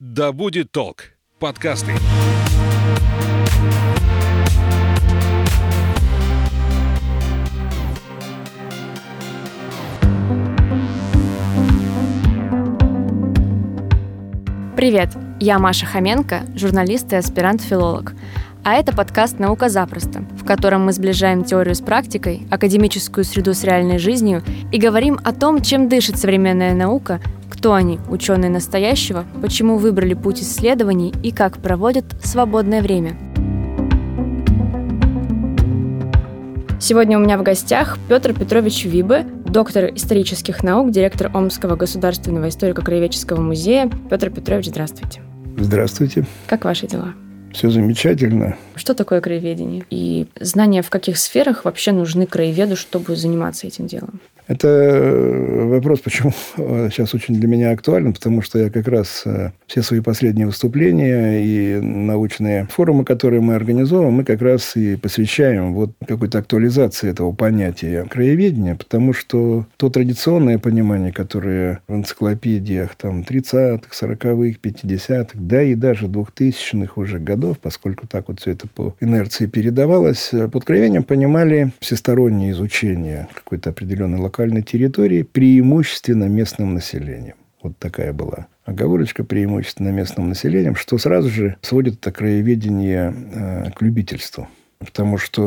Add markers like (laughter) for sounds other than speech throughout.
«Да будет толк» подкасты. Привет, я Маша Хоменко, журналист и аспирант-филолог. А это подкаст «Наука запросто», в котором мы сближаем теорию с практикой, академическую среду с реальной жизнью и говорим о том, чем дышит современная наука, кто они, ученые настоящего, почему выбрали путь исследований и как проводят свободное время. Сегодня у меня в гостях Петр Петрович Вибе, доктор исторических наук, директор Омского государственного историко-краеведческого музея. Петр Петрович, здравствуйте. Здравствуйте. Как ваши дела? Все замечательно. Что такое краеведение? И знания в каких сферах вообще нужны краеведу, чтобы заниматься этим делом? Это э, вопрос, почему (laughs) сейчас очень для меня актуален, потому что я как раз э, все свои последние выступления и научные форумы, которые мы организовываем, мы как раз и посвящаем вот какой-то актуализации этого понятия краеведения, потому что то традиционное понимание, которое в энциклопедиях там 30-х, 40-х, 50-х, да и даже 2000-х уже годов, поскольку так вот все это по инерции передавалось, э, под краеведением понимали всестороннее изучение какой-то определенной локальности локальной территории преимущественно местным населением. Вот такая была оговорочка преимущественно местным населением, что сразу же сводит это краеведение э, к любительству. Потому что,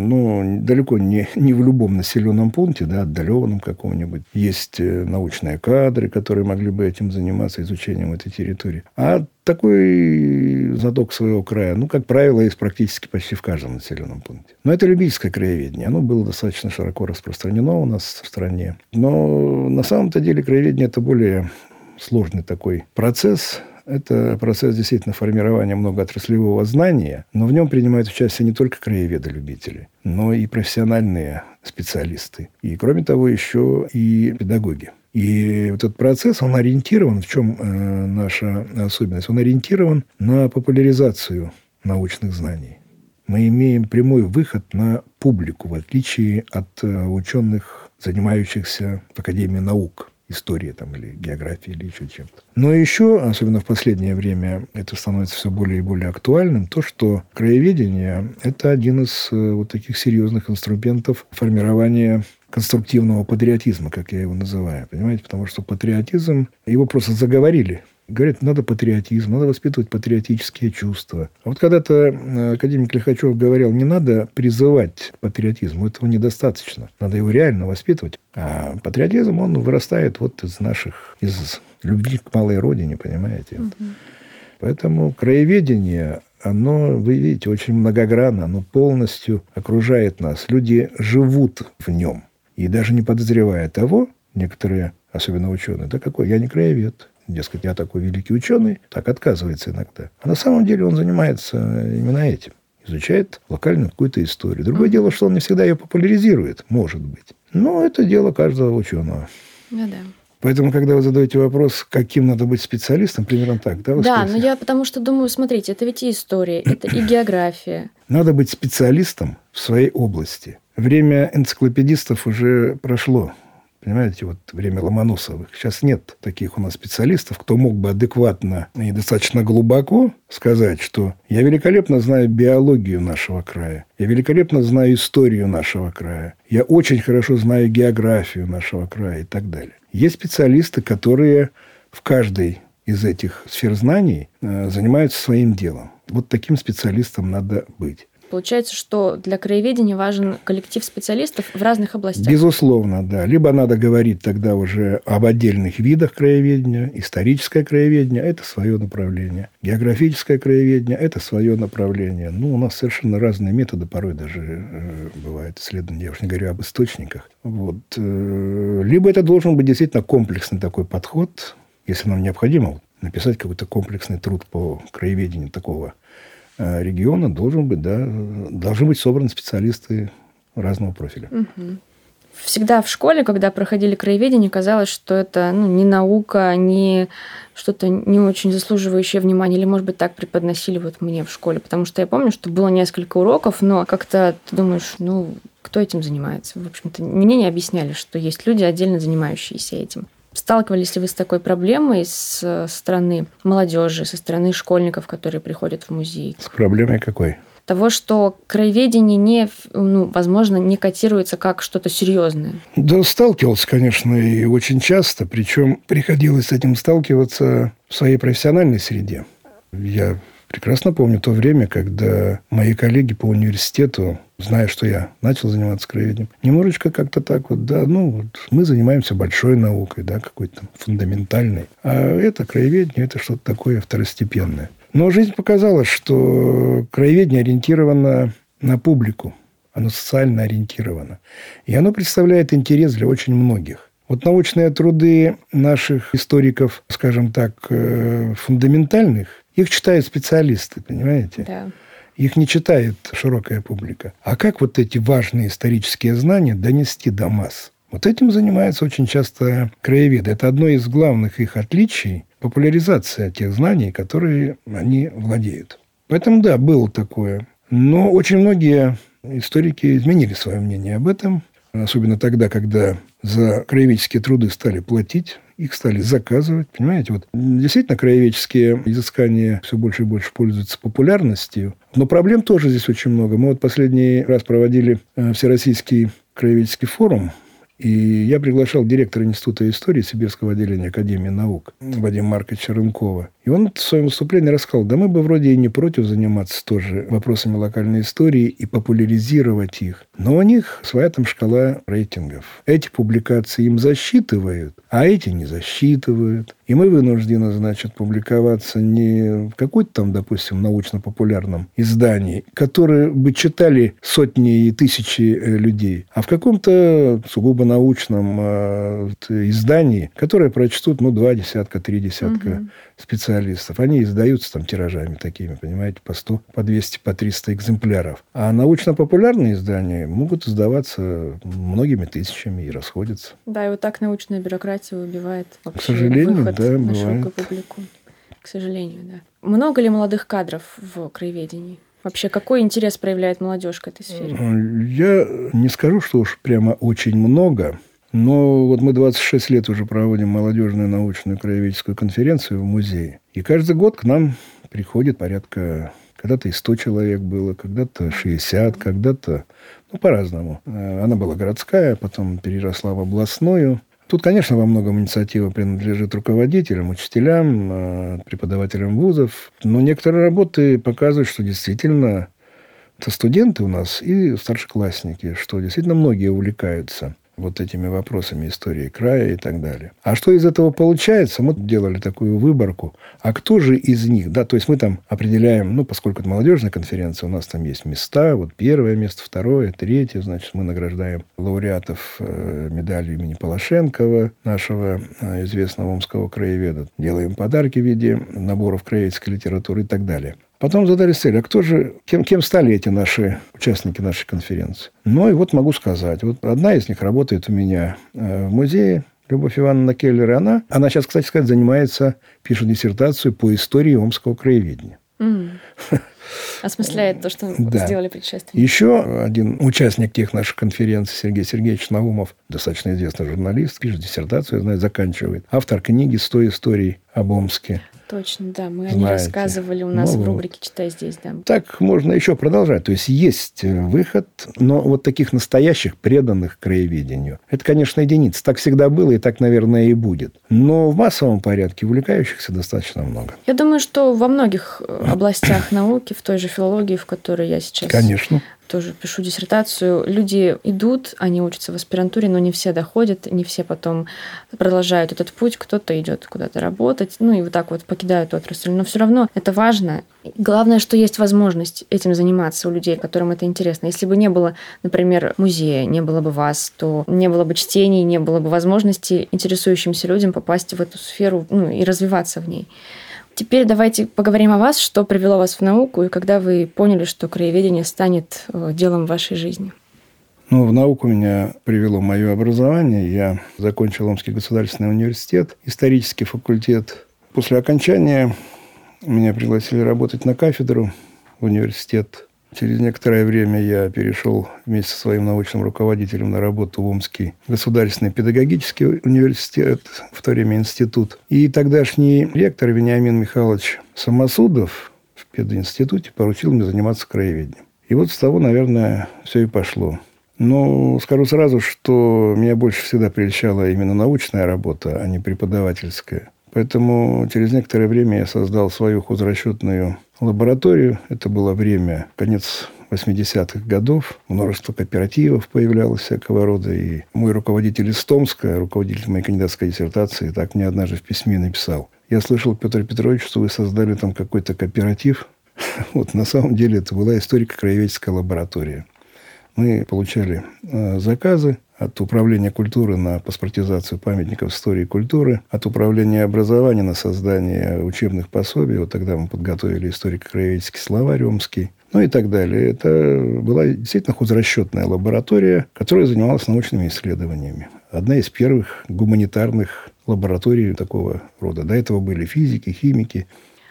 ну, далеко не, не в любом населенном пункте, да, отдаленном каком-нибудь, есть э, научные кадры, которые могли бы этим заниматься, изучением этой территории. А такой задок своего края, ну, как правило, есть практически почти в каждом населенном пункте. Но это любительское краеведение. Оно было достаточно широко распространено у нас в стране. Но на самом-то деле краеведение – это более сложный такой процесс, это процесс действительно формирования многоотраслевого знания, но в нем принимают участие не только краеведы-любители, но и профессиональные специалисты. И, кроме того, еще и педагоги. И этот процесс, он ориентирован, в чем э, наша особенность, он ориентирован на популяризацию научных знаний. Мы имеем прямой выход на публику, в отличие от э, ученых, занимающихся в Академии наук истории там, или географии, или еще чем-то. Но еще, особенно в последнее время, это становится все более и более актуальным, то, что краеведение – это один из э, вот таких серьезных инструментов формирования конструктивного патриотизма, как я его называю. Понимаете? Потому что патриотизм, его просто заговорили – Говорят, надо патриотизм, надо воспитывать патриотические чувства. А вот когда-то э, академик Лихачев говорил, не надо призывать патриотизм, этого недостаточно. Надо его реально воспитывать. А патриотизм, он вырастает вот из наших, из любви к малой родине, понимаете? Угу. Поэтому краеведение, оно, вы видите, очень многогранно, оно полностью окружает нас. Люди живут в нем. И даже не подозревая того, некоторые, особенно ученые, да какой, я не краевед, дескать, я такой великий ученый, так отказывается иногда. А на самом деле он занимается именно этим. Изучает локальную какую-то историю. Другое дело, что он не всегда ее популяризирует, может быть. Но это дело каждого ученого. Ну да. Поэтому, когда вы задаете вопрос, каким надо быть специалистом, примерно так, да? да, но я потому что думаю, смотрите, это ведь и история, это и география. (clears throat) Надо быть специалистом в своей области. Время энциклопедистов уже прошло. Понимаете, вот время Ломоносовых. Сейчас нет таких у нас специалистов, кто мог бы адекватно и достаточно глубоко сказать, что я великолепно знаю биологию нашего края, я великолепно знаю историю нашего края, я очень хорошо знаю географию нашего края и так далее. Есть специалисты, которые в каждой из этих сфер знаний э, занимаются своим делом. Вот таким специалистом надо быть. Получается, что для краеведения важен коллектив специалистов в разных областях. Безусловно, да. Либо надо говорить тогда уже об отдельных видах краеведения. Историческое краеведение – это свое направление. Географическое краеведение – это свое направление. Ну, у нас совершенно разные методы, порой даже э, бывают исследования. Я уж не говорю об источниках. Вот. Э, либо это должен быть действительно комплексный такой подход, если нам необходимо написать какой-то комплексный труд по краеведению такого региона должен быть, да, должны быть собраны специалисты разного профиля. Всегда в школе, когда проходили краеведение, казалось, что это ну, не наука, не что-то не очень заслуживающее внимания, или, может быть, так преподносили вот мне в школе, потому что я помню, что было несколько уроков, но как-то ты думаешь, ну, кто этим занимается? В общем-то, мне не объясняли, что есть люди, отдельно занимающиеся этим. Сталкивались ли вы с такой проблемой со стороны молодежи, со стороны школьников, которые приходят в музей? С проблемой какой? того, что краеведение не, ну, возможно, не котируется как что-то серьезное? Да, сталкивался, конечно, и очень часто. Причем приходилось с этим сталкиваться в своей профессиональной среде. Я прекрасно помню то время, когда мои коллеги по университету, зная, что я начал заниматься краеведением, немножечко как-то так вот, да, ну, вот мы занимаемся большой наукой, да, какой-то фундаментальной. А это краеведение, это что-то такое второстепенное. Но жизнь показала, что краеведение ориентировано на публику, оно социально ориентировано. И оно представляет интерес для очень многих. Вот научные труды наших историков, скажем так, э, фундаментальных, их читают специалисты, понимаете? Да. Их не читает широкая публика. А как вот эти важные исторические знания донести до масс? Вот этим занимаются очень часто краеведы. Это одно из главных их отличий популяризация тех знаний, которые они владеют. Поэтому, да, было такое. Но очень многие историки изменили свое мнение об этом, особенно тогда, когда за краеведческие труды стали платить, их стали заказывать. Понимаете, вот действительно краеведческие изыскания все больше и больше пользуются популярностью. Но проблем тоже здесь очень много. Мы вот последний раз проводили э, Всероссийский краеведческий форум и я приглашал директора Института истории Сибирского отделения Академии наук Вадима Марковича Рынкова. И он в своем выступлении рассказал, да мы бы вроде и не против заниматься тоже вопросами локальной истории и популяризировать их. Но у них своя там шкала рейтингов. Эти публикации им засчитывают, а эти не засчитывают. И мы вынуждены, значит, публиковаться не в какой-то там, допустим, научно-популярном издании, которое бы читали сотни и тысячи э, людей, а в каком-то сугубо научном э, издании, которое прочтут, ну, два десятка, три десятка угу. специалистов. Они издаются там тиражами такими, понимаете, по 100, по 200, по 300 экземпляров. А научно-популярные издания могут издаваться многими тысячами и расходятся. Да, и вот так научная бюрократия убивает вообще К сожалению, выход да, на бывает. широкую публику. К сожалению, да. Много ли молодых кадров в краеведении? Вообще, какой интерес проявляет молодежь к этой сфере? Я не скажу, что уж прямо очень много, но вот мы 26 лет уже проводим молодежную научную краеведческую конференцию в музее. И каждый год к нам приходит порядка... Когда-то и 100 человек было, когда-то 60, когда-то... Ну, по-разному. Она была городская, потом переросла в областную. Тут, конечно, во многом инициатива принадлежит руководителям, учителям, э, преподавателям вузов. Но некоторые работы показывают, что действительно это студенты у нас и старшеклассники, что действительно многие увлекаются вот этими вопросами истории края и так далее. А что из этого получается? Мы делали такую выборку. А кто же из них? Да, то есть мы там определяем, ну, поскольку это молодежная конференция, у нас там есть места. Вот первое место, второе, третье. Значит, мы награждаем лауреатов э, медалью имени Полошенкова, нашего э, известного омского краеведа. Делаем подарки в виде наборов краеведской литературы и так далее. Потом задали цель, а кто же, кем, кем стали эти наши участники нашей конференции? Ну, и вот могу сказать. Вот одна из них работает у меня э, в музее, Любовь Ивановна Келлер, она, она сейчас, кстати сказать, занимается, пишет диссертацию по истории омского краеведения. Mm. (laughs) Осмысляет то, что да. сделали предшественники. Еще один участник тех наших конференций, Сергей Сергеевич Наумов, достаточно известный журналист, пишет диссертацию, знаю, заканчивает. Автор книги «100 историй об Омске». Точно, да. Мы Знаете. о ней рассказывали у нас ну, в рубрике «Читай здесь», да. Так можно еще продолжать. То есть, есть э, выход, но вот таких настоящих, преданных краеведению, это, конечно, единицы. Так всегда было и так, наверное, и будет. Но в массовом порядке увлекающихся достаточно много. Я думаю, что во многих э, (clears throat) областях науки, в той же филологии, в которой я сейчас Конечно тоже пишу диссертацию. Люди идут, они учатся в аспирантуре, но не все доходят, не все потом продолжают этот путь. Кто-то идет куда-то работать, ну и вот так вот покидают отрасль. Но все равно это важно. Главное, что есть возможность этим заниматься у людей, которым это интересно. Если бы не было, например, музея, не было бы вас, то не было бы чтений, не было бы возможности интересующимся людям попасть в эту сферу ну, и развиваться в ней. Теперь давайте поговорим о вас, что привело вас в науку и когда вы поняли, что краеведение станет э, делом вашей жизни. Ну, в науку меня привело мое образование. Я закончил Омский государственный университет, исторический факультет. После окончания меня пригласили работать на кафедру в университет Через некоторое время я перешел вместе со своим научным руководителем на работу в Омский государственный педагогический университет, в то время институт. И тогдашний ректор Вениамин Михайлович Самосудов в пединституте поручил мне заниматься краеведением. И вот с того, наверное, все и пошло. Но скажу сразу, что меня больше всегда прельщала именно научная работа, а не преподавательская. Поэтому через некоторое время я создал свою хозрасчетную лабораторию. Это было время, конец 80-х годов. Множество кооперативов появлялось всякого рода. И мой руководитель из Томска, руководитель моей кандидатской диссертации, так мне однажды в письме написал. Я слышал, Петр Петрович, что вы создали там какой-то кооператив. (laughs) Вот на самом деле это была историко-краеведческая лаборатория. Мы получали э, заказы от Управления культуры на паспортизацию памятников истории и культуры, от Управления образования на создание учебных пособий. Вот тогда мы подготовили историко-краеведческий словарь омский, ну и так далее. Это была действительно хозрасчетная лаборатория, которая занималась научными исследованиями. Одна из первых гуманитарных лабораторий такого рода. До этого были физики, химики,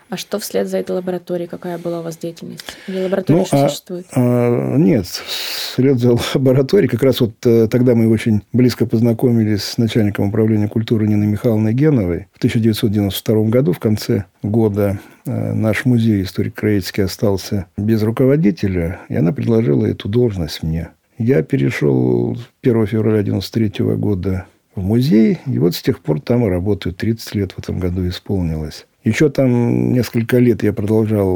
а что вслед за этой лабораторией? Какая была у вас деятельность? Или лаборатория ну, а, существует? А, нет, вслед за лабораторией. Как раз вот э, тогда мы очень близко познакомились с начальником управления культуры Ниной Михайловной Геновой. В 1992 году, в конце года, э, наш музей историко-краеведский остался без руководителя, и она предложила эту должность мне. Я перешел 1 февраля 1993 года в музей, и вот с тех пор там и работаю. 30 лет в этом году исполнилось. Еще там несколько лет я продолжал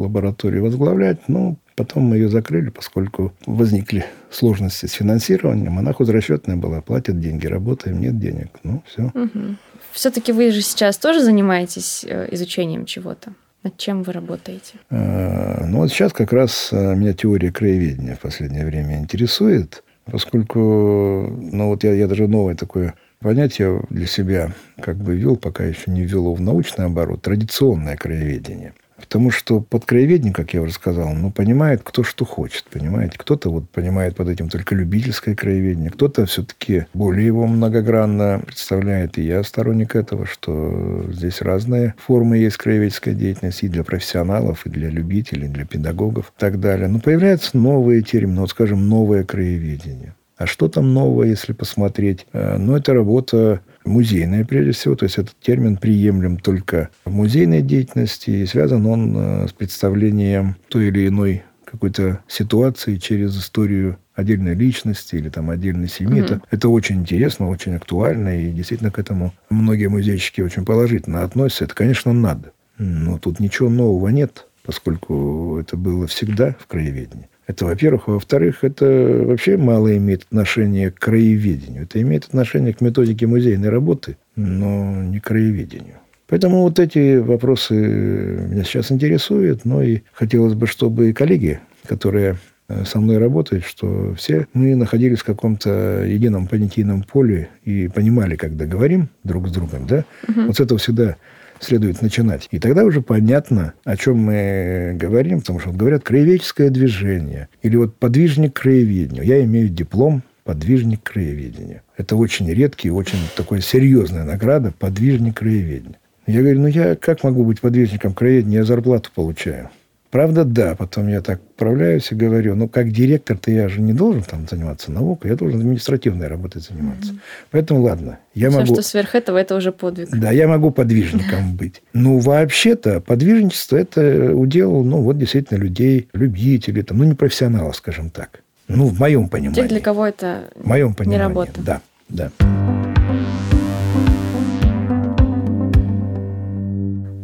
лабораторию возглавлять, но потом мы ее закрыли, поскольку возникли сложности с финансированием. Она хозрасчетная была, платят деньги, работаем, нет денег. Ну, все. Угу. Все-таки вы же сейчас тоже занимаетесь э, изучением чего-то? Над чем вы работаете? А, ну, вот сейчас как раз а, меня теория краеведения в последнее время интересует, поскольку, ну, вот я, я даже новое такое понятие для себя как бы ввел, пока еще не ввел его в научный оборот, традиционное краеведение. Потому что под краеведением, как я уже сказал, ну, понимает кто что хочет, понимаете. Кто-то вот понимает под этим только любительское краеведение, кто-то все-таки более его многогранно представляет. И я сторонник этого, что здесь разные формы есть краеведческой деятельности и для профессионалов, и для любителей, и для педагогов и так далее. Но появляются новые термины, вот, скажем, новое краеведение. А что там нового, если посмотреть? Э, ну, это работа музейная, прежде всего. То есть, этот термин приемлем только в музейной деятельности. И связан он э, с представлением той или иной какой-то ситуации через историю отдельной личности или там отдельной семьи. Угу. Это, это очень интересно, очень актуально. И действительно к этому многие музейщики очень положительно относятся. Это, конечно, надо. Но тут ничего нового нет, поскольку это было всегда в краеведении. Это, во-первых. Во-вторых, это вообще мало имеет отношение к краеведению. Это имеет отношение к методике музейной работы, но не к краеведению. Поэтому вот эти вопросы меня сейчас интересуют. Но и хотелось бы, чтобы и коллеги, которые э, со мной работают, что все мы находились в каком-то едином понятийном поле и понимали, когда говорим друг с другом, да, угу. вот с этого всегда следует начинать. И тогда уже понятно, о чем мы говорим, потому что говорят краеведческое движение или вот подвижник краеведения. Я имею диплом подвижник краеведения. Это очень редкий, очень такой серьезная награда подвижник краеведения. Я говорю, ну я как могу быть подвижником краеведения? Я зарплату получаю. Правда, да. Потом я так отправляюсь и говорю, ну, как директор-то я же не должен там заниматься наукой, я должен административной работой заниматься. Mm-hmm. Поэтому, ладно. Я Все, могу... что сверх этого, это уже подвиг. Да, я могу подвижником (laughs) быть. Ну, вообще-то, подвижничество – это удел, ну, вот действительно людей, любителей, там, ну, не профессионалов, скажем так. Ну, в моем понимании. Тех, для кого это в моем понимании, не работа. Да, да.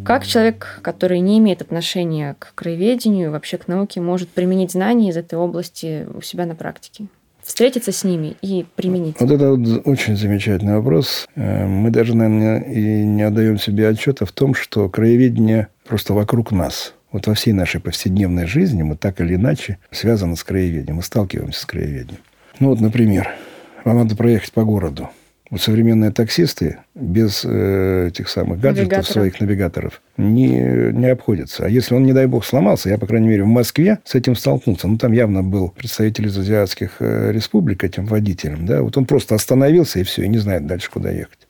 Как человек, который не имеет отношения к краеведению, вообще к науке, может применить знания из этой области у себя на практике? встретиться с ними и применить? Вот это вот очень замечательный вопрос. Э, мы даже, наверное, и не отдаем себе отчета в том, что краеведение просто вокруг нас. Вот во всей нашей повседневной жизни мы так или иначе связаны с краеведением, мы сталкиваемся с краеведением. Ну вот, например, вам надо проехать по городу. Вот современные таксисты без э, этих самых гаджетов, навигаторов. своих навигаторов, не, не обходятся. А если он, не дай бог, сломался, я, по крайней мере, в Москве с этим столкнулся. Ну, там явно был представитель из азиатских э, республик этим водителем. Да? Вот он просто остановился, и все, и не знает дальше, куда ехать.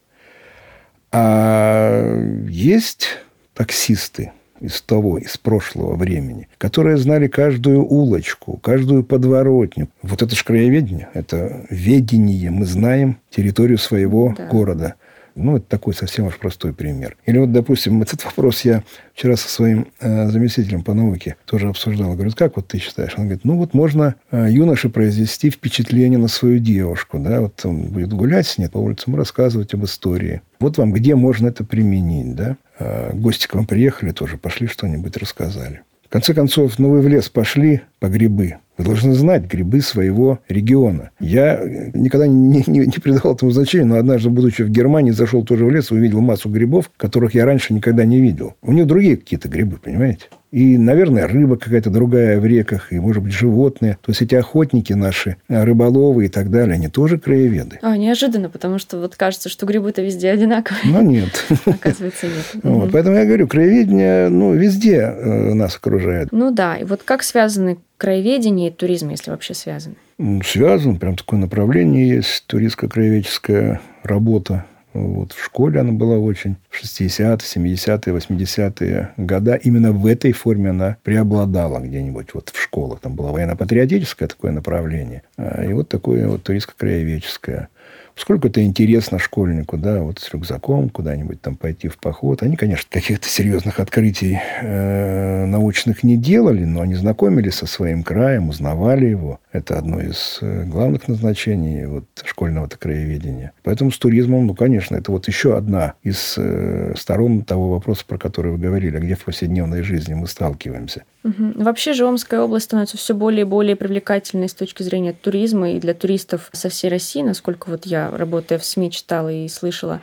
А есть таксисты, из того, из прошлого времени, которые знали каждую улочку, каждую подворотню. Вот это же краеведение, это ведение. Мы знаем территорию своего да. города. Ну, это такой совсем уж простой пример. Или вот, допустим, (laughs) этот вопрос я вчера со своим э, заместителем по науке тоже обсуждал. Говорит, как вот ты считаешь? Он говорит, ну вот можно э, юноше произвести впечатление на свою девушку. Да? Вот он будет гулять с ней по улицам, рассказывать об истории. Вот вам где можно это применить. Да? Э, гости к вам приехали тоже, пошли что-нибудь рассказали. В конце концов, ну вы в лес пошли по грибы. Вы должны знать грибы своего региона. Я никогда не, не, не придавал этому значения, но однажды, будучи в Германии, зашел тоже в лес и увидел массу грибов, которых я раньше никогда не видел. У них другие какие-то грибы, понимаете? И, наверное, рыба какая-то другая в реках, и, может быть, животные. То есть эти охотники наши, рыболовы и так далее, они тоже краеведы. А, неожиданно, потому что вот кажется, что грибы-то везде одинаковые. Но нет. (laughs) Оказывается, нет. (laughs) Вот, поэтому я говорю, краеведение ну, везде э, нас окружает. Ну да, и вот как связаны краеведение и туризм, если вообще связаны? Связан, прям такое направление есть, туристско-краеведческая работа вот в школе она была очень. В 60-е, 70-е, 80-е года именно в этой форме она преобладала где-нибудь вот в школах. Там было военно-патриотическое такое направление. А, и вот такое вот туристско-краеведческое. Сколько это интересно школьнику, да, вот с рюкзаком куда-нибудь там пойти в поход. Они, конечно, каких-то серьезных открытий э, научных не делали, но они знакомились со своим краем, узнавали его. Это одно из э, главных назначений вот, школьного-то краеведения. Поэтому с туризмом, ну, конечно, это вот еще одна из э, сторон того вопроса, про который вы говорили, где в повседневной жизни мы сталкиваемся. Угу. Вообще же Омская область становится все более и более привлекательной с точки зрения туризма и для туристов со всей России, насколько вот я, работая в СМИ, читала и слышала.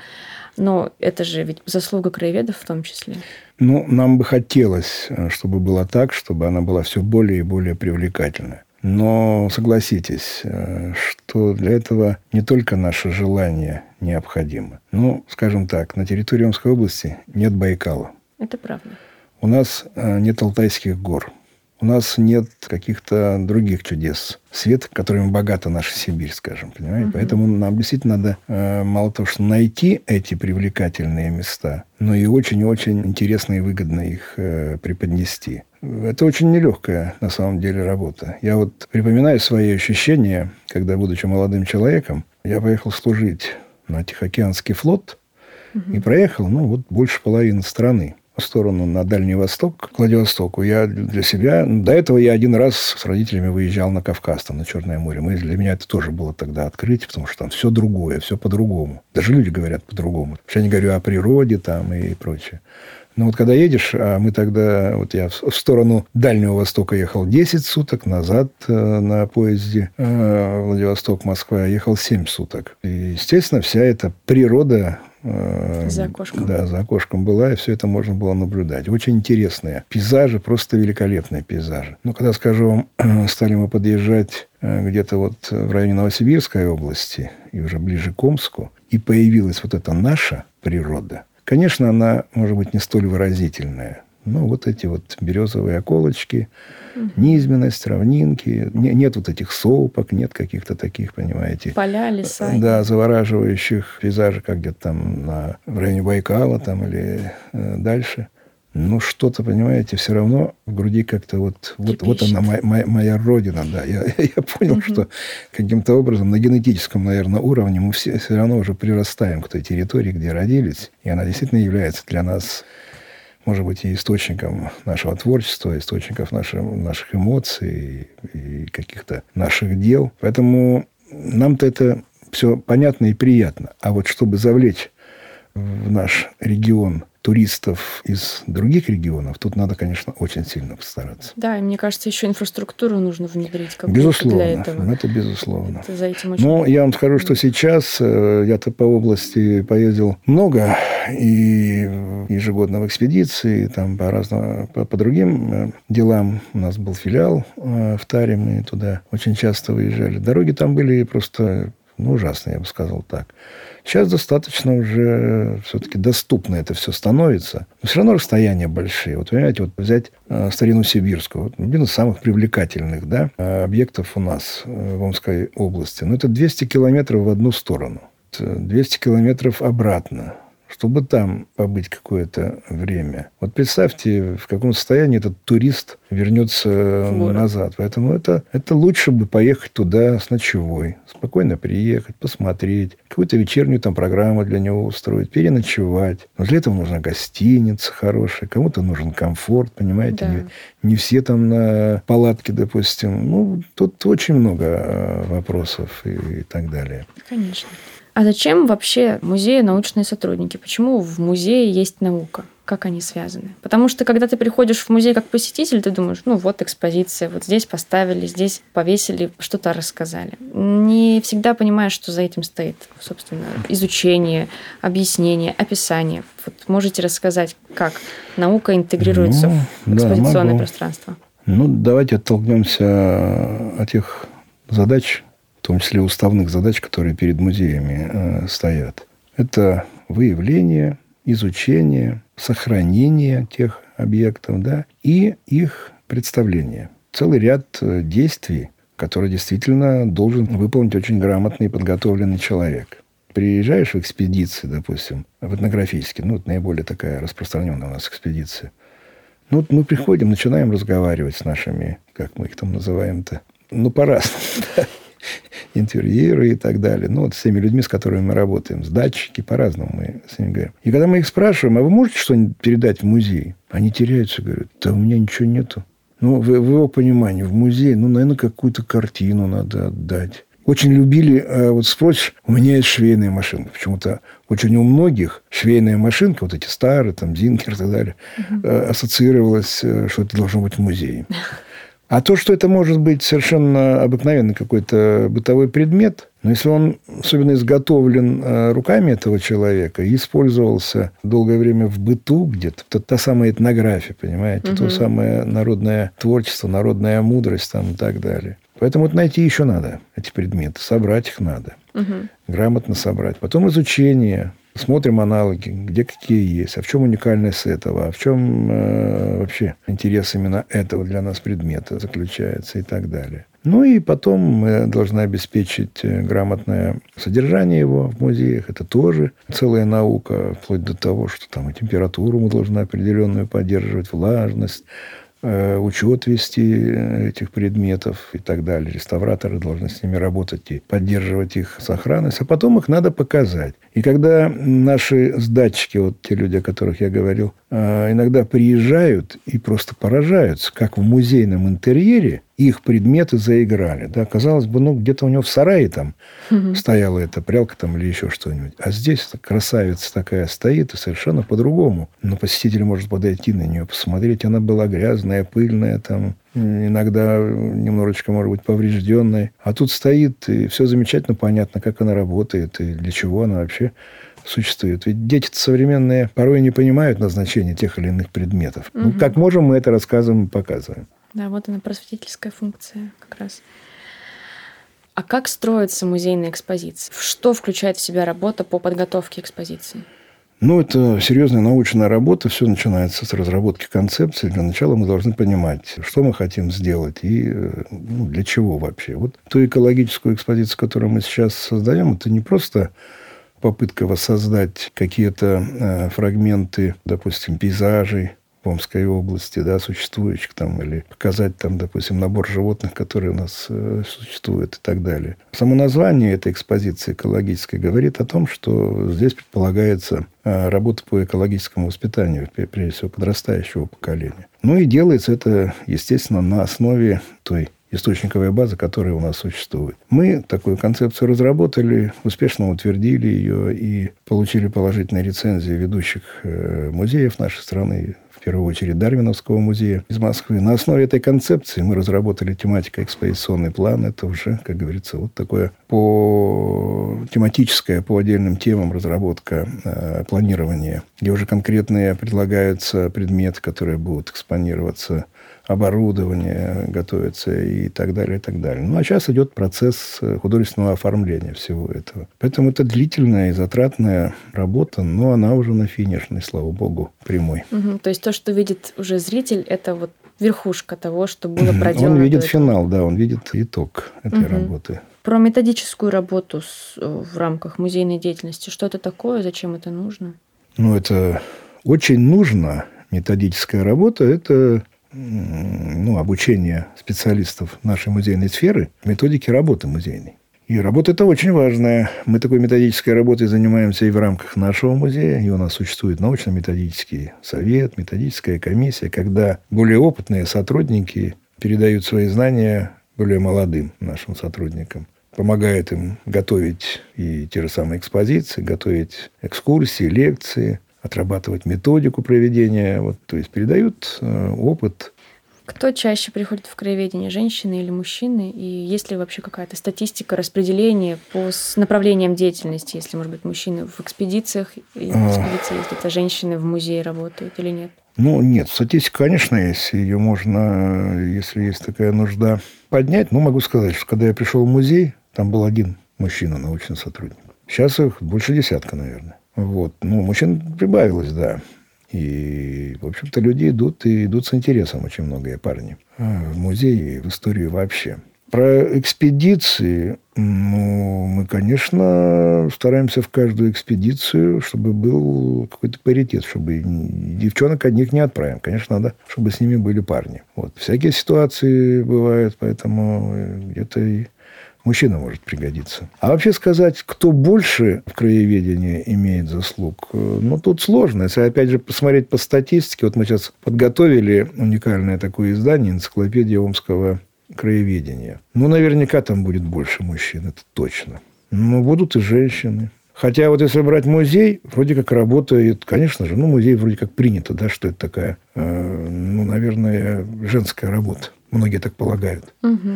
Но это же ведь заслуга краеведов в том числе. Ну, нам бы хотелось, э, чтобы было так, чтобы она была все более и более привлекательная. Но согласитесь, э, что для этого не только наше желание необходимо. Ну, скажем так, на территории Омской области нет Байкала. Это правда. У нас э, нет Алтайских гор. У нас нет каких-то других чудес. Свет, которыми богата наша Сибирь, скажем, понимаете? Угу. Поэтому нам действительно надо э, мало того, что найти эти привлекательные места, но и очень-очень интересно и выгодно их э, преподнести. Это очень нелегкая, на самом деле, работа. Я вот припоминаю свои ощущения, когда, будучи молодым человеком, я поехал служить на Тихоокеанский флот угу. и проехал, ну, вот больше половины страны сторону на Дальний Восток, к Владивостоку, я для себя... До этого я один раз с родителями выезжал на Кавказ, там, на Черное море. Мы, для меня это тоже было тогда открытие, потому что там все другое, все по-другому. Даже люди говорят по-другому. Я не говорю о природе там и прочее. Но вот когда едешь, а мы тогда, вот я в сторону Дальнего Востока ехал 10 суток, назад э, на поезде э, Владивосток-Москва ехал 7 суток. И, естественно, вся эта природа за окошком. Да, за окошком была, и все это можно было наблюдать. Очень интересные пейзажи, просто великолепные пейзажи. Но когда, скажу вам, (clears throat) стали мы подъезжать э, где-то вот в районе Новосибирской области и уже ближе к Омску, и появилась вот эта наша природа, конечно, она, может быть, не столь выразительная. Ну, вот эти вот березовые околочки, угу. низменность, равнинки. Не, нет вот этих сопок, нет каких-то таких, понимаете... Поля, леса. Да, завораживающих пейзажей, как где-то там на, в районе Байкала там или э, дальше. Но что-то, понимаете, все равно в груди как-то вот, вот, вот она моя, моя, моя родина, да. Я, (laughs) я понял, угу. что каким-то образом на генетическом, наверное, уровне мы все, все равно уже прирастаем к той территории, где родились. И она действительно является для нас может быть, и источником нашего творчества, источников наших, наших эмоций и каких-то наших дел. Поэтому нам-то это все понятно и приятно. А вот чтобы завлечь в наш регион туристов из других регионов, тут надо, конечно, очень сильно постараться. Да, и мне кажется, еще инфраструктуру нужно внедрить как безусловно, для этого. Это безусловно. Это за этим очень Но я вам скажу, что сейчас э, я-то по области поездил много и ежегодно в экспедиции, там по разным, по, по другим э, делам. У нас был филиал э, в Таре, мы туда очень часто выезжали. Дороги там были просто ну, ужасные, я бы сказал так. Сейчас достаточно уже все-таки доступно это все становится. Но все равно расстояния большие. Вот, понимаете, вот взять э, старину сибирскую. Вот, один из самых привлекательных да, объектов у нас э, в Омской области. Но это 200 километров в одну сторону. 200 километров обратно. Чтобы там побыть какое-то время. Вот представьте, в каком состоянии этот турист вернется назад. Поэтому это, это лучше бы поехать туда с ночевой, спокойно приехать, посмотреть, какую-то вечернюю там программу для него устроить, переночевать. Но для этого нужна гостиница хорошая, кому-то нужен комфорт, понимаете? Да. Не, не все там на палатке, допустим. Ну, тут очень много э, вопросов и, и так далее. Конечно. А зачем вообще музею научные сотрудники? Почему в музее есть наука? Как они связаны? Потому что, когда ты приходишь в музей как посетитель, ты думаешь, ну вот экспозиция, вот здесь поставили, здесь повесили, что-то рассказали. Не всегда понимаешь, что за этим стоит, собственно, изучение, объяснение, описание. Вот можете рассказать, как наука интегрируется ну, в экспозиционное да, пространство? Ну, давайте оттолкнемся от тех задач, в том числе уставных задач, которые перед музеями э, стоят. Это выявление, изучение, сохранение тех объектов, да, и их представление. Целый ряд э, действий, которые действительно должен выполнить очень грамотный и подготовленный человек. Приезжаешь в экспедиции, допустим, в этнографические, ну, это наиболее такая распространенная у нас экспедиция. Ну, вот мы приходим, начинаем разговаривать с нашими, как мы их там называем-то, ну, по-разному (laughs) интерьеры и так далее. Ну, вот с теми людьми, с которыми мы работаем, с датчики, по-разному мы с ними говорим. И когда мы их спрашиваем, а вы можете что-нибудь передать в музей? Они теряются, говорят, да у меня ничего нету. Ну, в, в его понимании, в музей, ну, наверное, какую-то картину надо отдать. Очень любили, а вот спросишь, у меня есть швейная машинка. Почему-то очень у многих швейная машинка, вот эти старые, там, Зинкер и так далее, угу. ассоциировалась, э, что это должно быть в музее. (laughs) А то, что это может быть совершенно обыкновенный какой-то бытовой предмет, но если он особенно изготовлен э, руками этого человека и использовался долгое время в быту где-то, то та самая этнография, понимаете, угу. то самое народное творчество, народная мудрость там и так далее. Поэтому вот найти еще надо эти предметы, собрать их надо, угу. грамотно собрать. Потом изучение, Смотрим аналоги, где какие есть, а в чем уникальность этого, а в чем э, вообще интерес именно этого для нас предмета заключается и так далее. Ну и потом мы должны обеспечить э, грамотное содержание его в музеях. Это тоже целая наука, вплоть до того, что там и температуру мы должны определенную поддерживать, влажность, учет вести э, этих предметов и так далее. Реставраторы должны с ними работать и поддерживать их сохранность, а потом их надо показать. И когда наши сдатчики, вот те люди, о которых я говорил, э, иногда приезжают и просто поражаются, как в музейном интерьере их предметы заиграли. Да, казалось бы, ну, где-то у него в сарае там угу. стояла эта прялка там или еще что-нибудь. А здесь красавица такая стоит и совершенно по-другому. Но посетитель может подойти на нее, посмотреть. Она была грязная, пыльная там, иногда немножечко, может быть, поврежденная. А тут стоит, и все замечательно понятно, как она работает и для чего она вообще существует. Ведь дети современные порой не понимают назначения тех или иных предметов. Угу. Ну, как можем, мы это рассказываем и показываем. Да, вот она, просветительская функция как раз. А как строится музейная экспозиция? Что включает в себя работа по подготовке экспозиции? Ну, это серьезная научная работа. Все начинается с разработки концепции. Для начала мы должны понимать, что мы хотим сделать и ну, для чего вообще. Вот ту экологическую экспозицию, которую мы сейчас создаем, это не просто попытка воссоздать какие-то э, фрагменты, допустим, пейзажей, в Омской области, да, существующих там, или показать там, допустим, набор животных, которые у нас э, существуют и так далее. Само название этой экспозиции экологической говорит о том, что здесь предполагается э, работа по экологическому воспитанию, прежде всего, подрастающего поколения. Ну и делается это, естественно, на основе той источниковая база, которая у нас существует. Мы такую концепцию разработали, успешно утвердили ее и получили положительные рецензии ведущих э, музеев нашей страны, в первую очередь Дарвиновского музея из Москвы. На основе этой концепции мы разработали тематико-экспозиционный план. Это уже, как говорится, вот такое по тематическое, по отдельным темам разработка э, планирования, где уже конкретные предлагаются предметы, которые будут экспонироваться оборудование готовится и так далее, и так далее. Ну, а сейчас идет процесс художественного оформления всего этого. Поэтому это длительная и затратная работа, но она уже на финишной, слава богу, прямой. Угу, то есть то, что видит уже зритель, это вот верхушка того, что было проделано. Он видит финал, да, он видит итог этой угу. работы. Про методическую работу в рамках музейной деятельности. Что это такое, зачем это нужно? ну, это очень нужно, методическая работа, это ну, обучение специалистов нашей музейной сферы методике работы музейной. И работа это очень важная. Мы такой методической работой занимаемся и в рамках нашего музея. И у нас существует научно-методический совет, методическая комиссия, когда более опытные сотрудники передают свои знания более молодым нашим сотрудникам помогает им готовить и те же самые экспозиции, готовить экскурсии, лекции, отрабатывать методику проведения. Вот, то есть передают э, опыт кто чаще приходит в краеведение, женщины или мужчины? И есть ли вообще какая-то статистика распределения по направлениям деятельности, если, может быть, мужчины в экспедициях, а. экспедиции, если это женщины в музее работают или нет? Ну, нет, статистика, конечно, есть. Ее можно, если есть такая нужда, поднять. Ну, могу сказать, что когда я пришел в музей, там был один мужчина, научный сотрудник. Сейчас их больше десятка, наверное. Вот. Ну, мужчин прибавилось, да. И, в общем-то, люди идут и идут с интересом, очень многие парни. А, в музей и в историю вообще. Про экспедиции, ну, мы, конечно, стараемся в каждую экспедицию, чтобы был какой-то паритет, чтобы девчонок одних не отправим. Конечно, надо, чтобы с ними были парни. Вот. Всякие ситуации бывают, поэтому где-то и мужчина может пригодиться. А вообще сказать, кто больше в краеведении имеет заслуг, э, ну, тут сложно. Если, опять же, посмотреть по статистике, вот мы сейчас подготовили уникальное такое издание «Энциклопедия омского краеведения». Ну, наверняка там будет больше мужчин, это точно. Но будут и женщины. Хотя вот если брать музей, вроде как работает, конечно же, ну, музей вроде как принято, да, что это такая, э, ну, наверное, женская работа. Многие так полагают. Угу.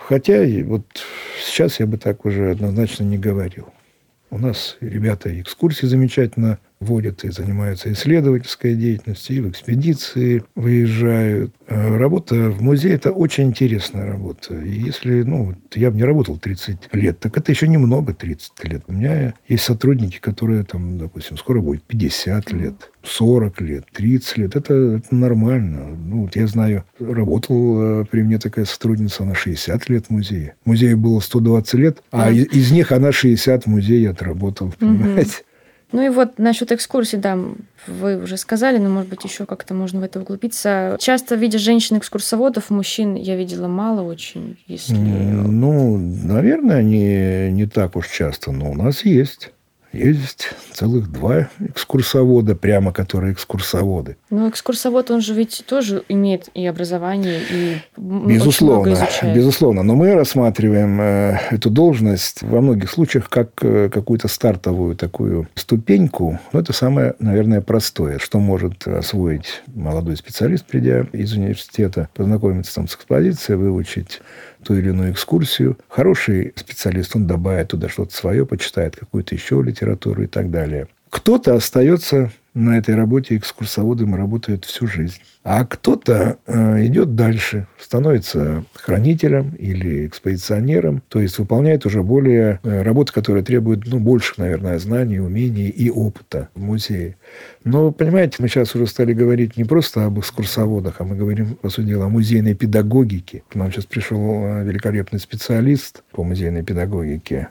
Хотя вот сейчас я бы так уже однозначно не говорил. У нас ребята экскурсии замечательно водят и занимаются исследовательской деятельностью, и в экспедиции выезжают. А работа в музее – это очень интересная работа. И если, ну, я бы не работал 30 лет, так это еще немного 30 лет. У меня есть сотрудники, которые там, допустим, скоро будет 50 лет, 40 лет, 30 лет. Это, это нормально. Ну, вот я знаю, работал э, при мне такая сотрудница, она 60 лет в музее. Музею было 120 лет, а из, из них она 60 в музее отработала, понимаете? Угу. Ну и вот насчет экскурсий, да, вы уже сказали, но, может быть, еще как-то можно в это углубиться. Часто видишь женщин-экскурсоводов, мужчин я видела мало очень, если... Ну, наверное, они не так уж часто, но у нас есть. Есть целых два экскурсовода, прямо которые экскурсоводы. Ну, экскурсовод, он же ведь тоже имеет и образование, и безусловно, безусловно. Но мы рассматриваем э, эту должность во многих случаях как э, какую-то стартовую такую ступеньку. Ну, это самое, наверное, простое, что может освоить молодой специалист, придя из университета, познакомиться там с экспозицией, выучить ту или иную экскурсию. Хороший специалист, он добавит туда что-то свое, почитает какую-то еще литературу и так далее. Кто-то остается на этой работе экскурсоводом и работает всю жизнь. А кто-то э, идет дальше, становится хранителем или экспозиционером, то есть выполняет уже более э, работы, которые требуют ну, больше, наверное, знаний, умений и опыта в музее. Но, понимаете, мы сейчас уже стали говорить не просто об экскурсоводах, а мы говорим, по сути дела, о музейной педагогике. К нам сейчас пришел э, великолепный специалист по музейной педагогике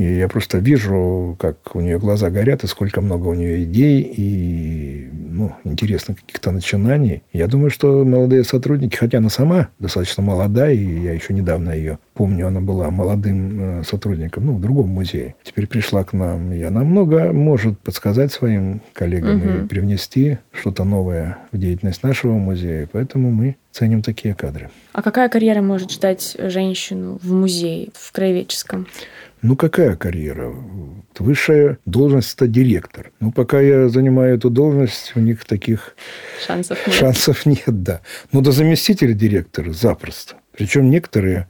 и я просто вижу, как у нее глаза горят, и сколько много у нее идей, и ну, интересных каких-то начинаний. Я думаю, что молодые сотрудники, хотя она сама достаточно молодая, и я еще недавно ее помню, она была молодым э, сотрудником, ну, в другом музее. Теперь пришла к нам, и она много может подсказать своим коллегам угу. и привнести что-то новое в деятельность нашего музея. Поэтому мы ценим такие кадры. А какая карьера может ждать женщину в музее, в краеведческом? Ну, какая карьера? Высшая должность – это директор. Ну, пока я занимаю эту должность, у них таких шансов нет. Шансов нет, да. Но до заместителя директора запросто. Причем некоторые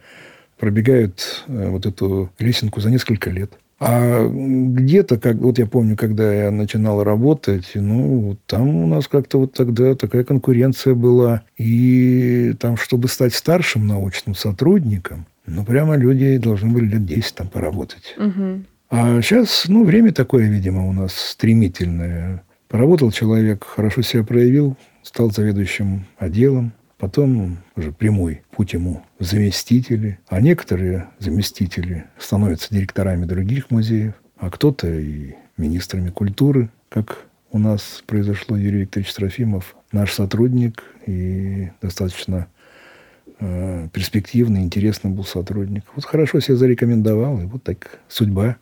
пробегают э, вот эту лесенку за несколько лет. А где-то, как вот я помню, когда я начинал работать, ну, там у нас как-то вот тогда такая конкуренция была. И там, чтобы стать старшим научным сотрудником, ну, прямо люди должны были лет 10 там поработать. Угу. А сейчас, ну, время такое, видимо, у нас стремительное. Поработал человек, хорошо себя проявил, стал заведующим отделом, потом уже прямой путь ему заместители. А некоторые заместители становятся директорами других музеев, а кто-то и министрами культуры. как у нас произошло Юрий Викторович Трофимов, наш сотрудник и достаточно э, перспективный, интересный был сотрудник. Вот хорошо себя зарекомендовал, и вот так судьба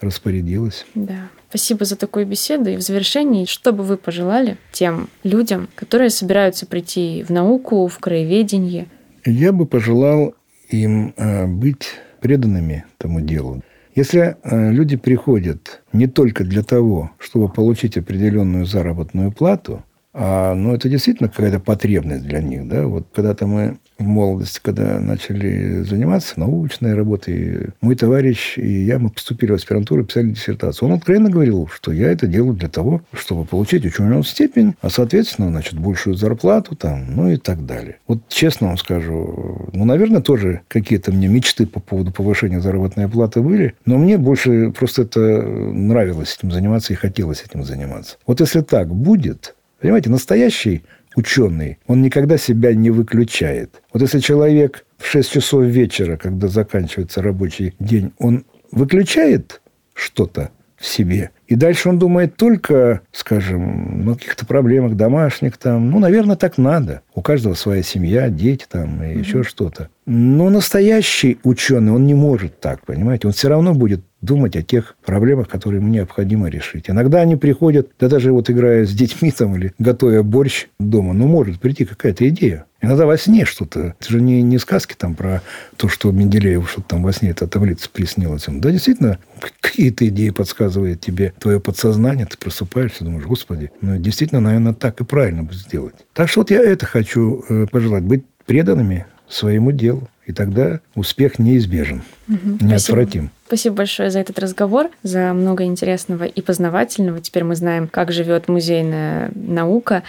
распорядилась. Да. Спасибо за такую беседу. И в завершении, что бы вы пожелали тем людям, которые собираются прийти в науку, в краеведение? Я бы пожелал им э, быть преданными тому делу. Если э, люди приходят не только для того, чтобы получить определенную заработную плату, а, ну, это действительно какая-то потребность для них. Да? Вот когда-то мы в молодости, когда начали заниматься научной работой, мой товарищ и я, мы поступили в аспирантуру, писали диссертацию. Он откровенно говорил, что я это делаю для того, чтобы получить ученую степень, а, соответственно, значит, большую зарплату там, ну и так далее. Вот честно вам скажу, ну, наверное, тоже какие-то мне мечты по поводу повышения заработной платы были, но мне больше просто это нравилось этим заниматься и хотелось этим заниматься. Вот если так будет, Понимаете, настоящий ученый, он никогда себя не выключает. Вот если человек в 6 часов вечера, когда заканчивается рабочий день, он выключает что-то в себе, и дальше он думает только, скажем, о каких-то проблемах домашних там. Ну, наверное, так надо. У каждого своя семья, дети там и mm-hmm. еще что-то. Но настоящий ученый, он не может так, понимаете? Он все равно будет думать о тех проблемах, которые ему необходимо решить. Иногда они приходят, да даже вот играя с детьми там или готовя борщ дома, ну, может прийти какая-то идея. Иногда во сне что-то. Это же не, не сказки там про то, что Менделеев что-то там во сне эта таблица приснилась. Да, действительно, какие-то идеи подсказывает тебе твое подсознание, ты просыпаешься, думаешь, господи, ну, действительно, наверное, так и правильно бы сделать. Так что вот я это хочу э, пожелать, быть преданными своему делу. И тогда успех неизбежен, угу, неотвратим. Спасибо. Спасибо большое за этот разговор, за много интересного и познавательного. Теперь мы знаем, как живет музейная наука.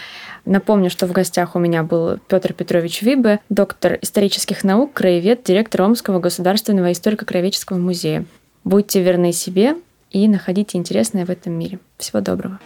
Напомню, что в гостях у меня был Петр Петрович Вибе, доктор исторических наук, краевед, директор Омского государственного историко-краеведческого музея. Будьте верны себе и находите интересное в этом мире. Всего доброго.